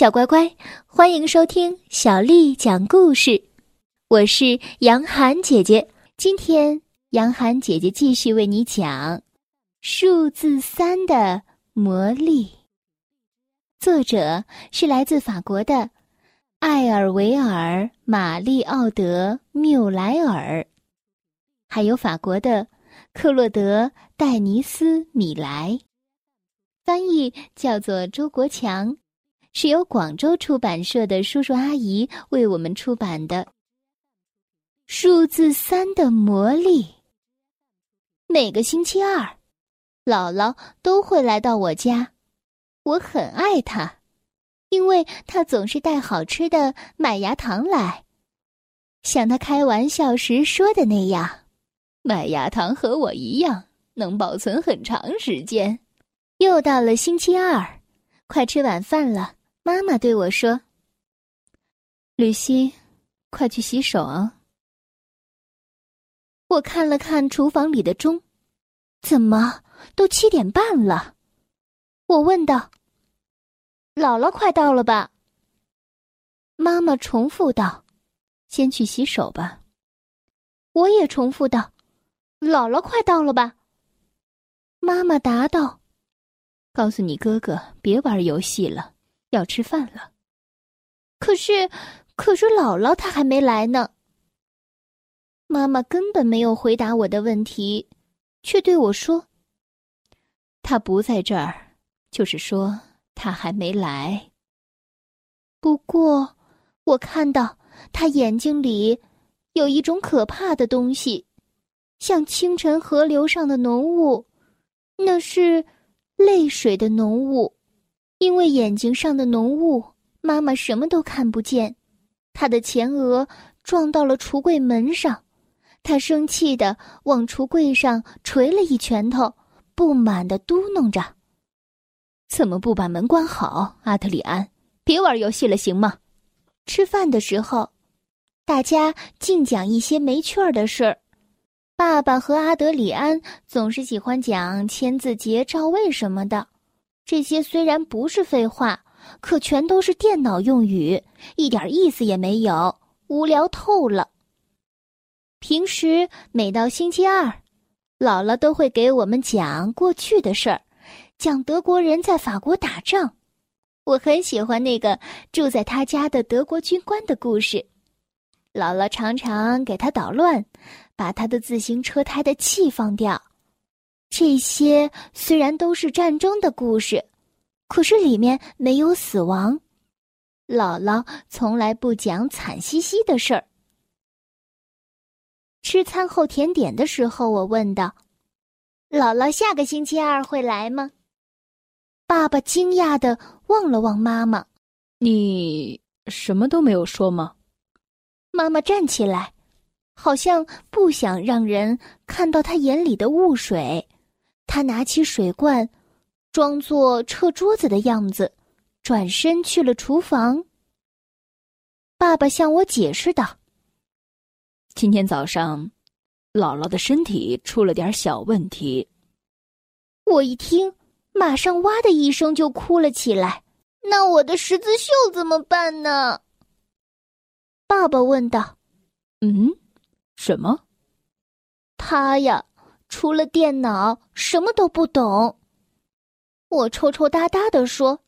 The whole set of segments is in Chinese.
小乖乖，欢迎收听小丽讲故事。我是杨涵姐姐，今天杨涵姐姐继续为你讲数字三的魔力。作者是来自法国的艾尔维尔·玛丽奥德·缪莱尔，还有法国的克洛德·戴尼斯·米莱，翻译叫做周国强。是由广州出版社的叔叔阿姨为我们出版的《数字三的魔力》。每个星期二，姥姥都会来到我家，我很爱她，因为她总是带好吃的麦芽糖来。像她开玩笑时说的那样，麦芽糖和我一样能保存很长时间。又到了星期二，快吃晚饭了。妈妈对我说：“吕西，快去洗手啊！”我看了看厨房里的钟，怎么都七点半了？我问道：“姥姥快到了吧？”妈妈重复道：“先去洗手吧。”我也重复道：“姥姥快到了吧？”妈妈答道：“告诉你哥哥，别玩游戏了。”要吃饭了，可是，可是姥姥她还没来呢。妈妈根本没有回答我的问题，却对我说：“她不在这儿，就是说她还没来。”不过，我看到她眼睛里有一种可怕的东西，像清晨河流上的浓雾，那是泪水的浓雾。因为眼睛上的浓雾，妈妈什么都看不见。她的前额撞到了橱柜门上，她生气的往橱柜上捶了一拳头，不满的嘟囔着：“怎么不把门关好，阿特里安？别玩游戏了，行吗？”吃饭的时候，大家净讲一些没趣儿的事儿。爸爸和阿德里安总是喜欢讲签字节照位什么的。这些虽然不是废话，可全都是电脑用语，一点意思也没有，无聊透了。平时每到星期二，姥姥都会给我们讲过去的事儿，讲德国人在法国打仗。我很喜欢那个住在他家的德国军官的故事。姥姥常常给他捣乱，把他的自行车胎的气放掉。这些虽然都是战争的故事，可是里面没有死亡。姥姥从来不讲惨兮兮的事儿。吃餐后甜点的时候，我问道：“姥姥下个星期二会来吗？”爸爸惊讶的望了望妈妈：“你什么都没有说吗？”妈妈站起来，好像不想让人看到她眼里的雾水。他拿起水罐，装作撤桌子的样子，转身去了厨房。爸爸向我解释道：“今天早上，姥姥的身体出了点小问题。”我一听，马上哇的一声就哭了起来。那我的十字绣怎么办呢？爸爸问道。“嗯，什么？”他呀。除了电脑，什么都不懂。我抽抽搭搭的说：“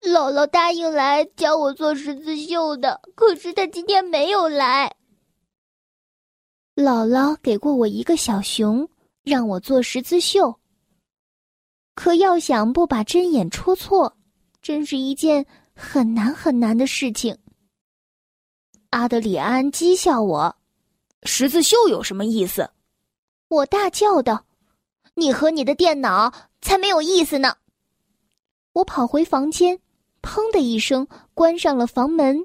姥姥答应来教我做十字绣的，可是她今天没有来。姥姥给过我一个小熊，让我做十字绣。可要想不把针眼戳错，真是一件很难很难的事情。”阿德里安讥笑我：“十字绣有什么意思？”我大叫道：“你和你的电脑才没有意思呢！”我跑回房间，砰的一声关上了房门。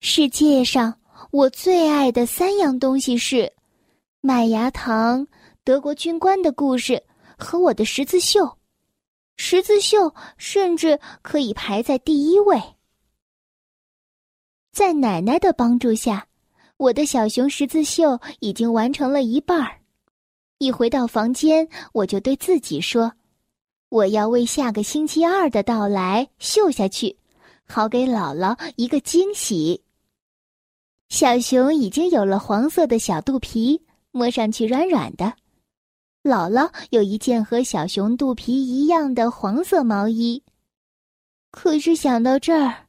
世界上我最爱的三样东西是：麦芽糖、德国军官的故事和我的十字绣。十字绣甚至可以排在第一位。在奶奶的帮助下。我的小熊十字绣已经完成了一半儿，一回到房间，我就对自己说：“我要为下个星期二的到来绣下去，好给姥姥一个惊喜。小熊已经有了黄色的小肚皮，摸上去软软的。姥姥有一件和小熊肚皮一样的黄色毛衣。可是想到这儿，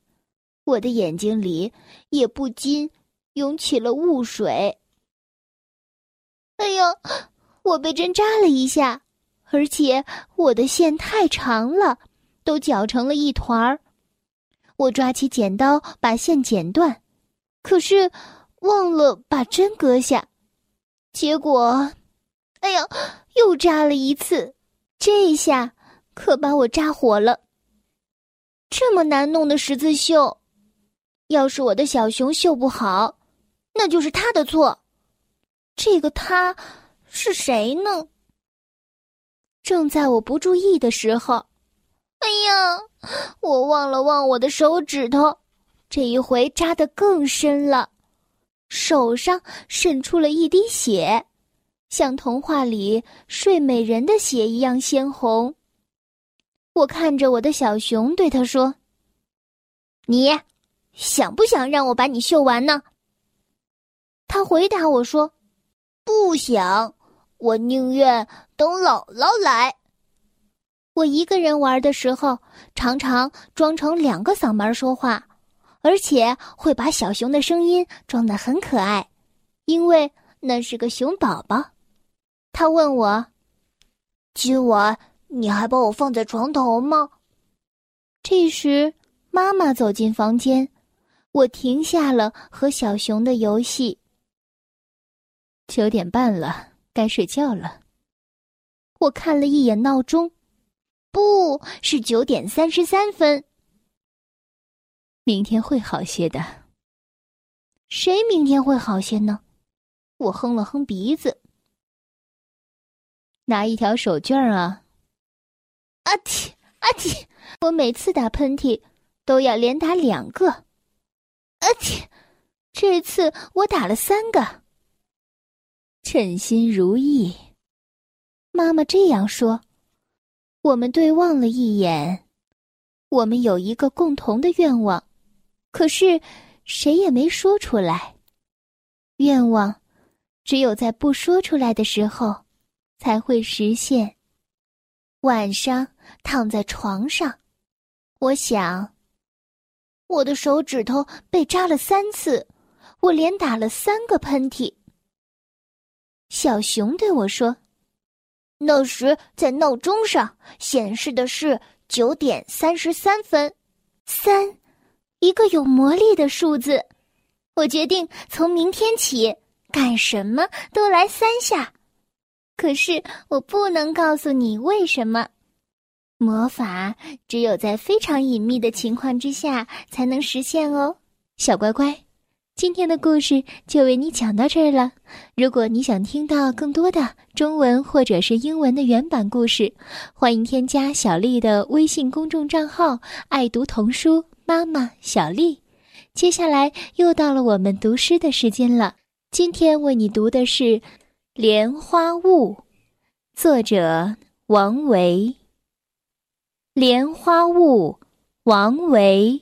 我的眼睛里也不禁涌起了雾水。哎呀，我被针扎了一下，而且我的线太长了，都绞成了一团儿。我抓起剪刀把线剪断。可是，忘了把针割下，结果，哎呀，又扎了一次，这下可把我扎火了。这么难弄的十字绣，要是我的小熊绣不好，那就是他的错。这个他是谁呢？正在我不注意的时候，哎呀，我忘了望我的手指头。这一回扎得更深了，手上渗出了一滴血，像童话里睡美人的血一样鲜红。我看着我的小熊，对他说：“你想不想让我把你绣完呢？”他回答我说：“不想，我宁愿等姥姥来。”我一个人玩的时候，常常装成两个嗓门说话。而且会把小熊的声音装得很可爱，因为那是个熊宝宝。他问我：“今晚你还把我放在床头吗？”这时，妈妈走进房间，我停下了和小熊的游戏。九点半了，该睡觉了。我看了一眼闹钟，不是九点三十三分。明天会好些的。谁明天会好些呢？我哼了哼鼻子，拿一条手绢啊！阿嚏阿嚏！我每次打喷嚏都要连打两个。阿嚏！这次我打了三个。称心如意，妈妈这样说。我们对望了一眼，我们有一个共同的愿望。可是，谁也没说出来。愿望，只有在不说出来的时候，才会实现。晚上躺在床上，我想，我的手指头被扎了三次，我连打了三个喷嚏。小熊对我说：“那时在闹钟上显示的是九点三十三分，三。”一个有魔力的数字，我决定从明天起干什么都来三下。可是我不能告诉你为什么。魔法只有在非常隐秘的情况之下才能实现哦，小乖乖。今天的故事就为你讲到这儿了。如果你想听到更多的中文或者是英文的原版故事，欢迎添加小丽的微信公众账号“爱读童书”。妈妈小丽，接下来又到了我们读诗的时间了。今天为你读的是《莲花坞》，作者王维。莲花坞，王维。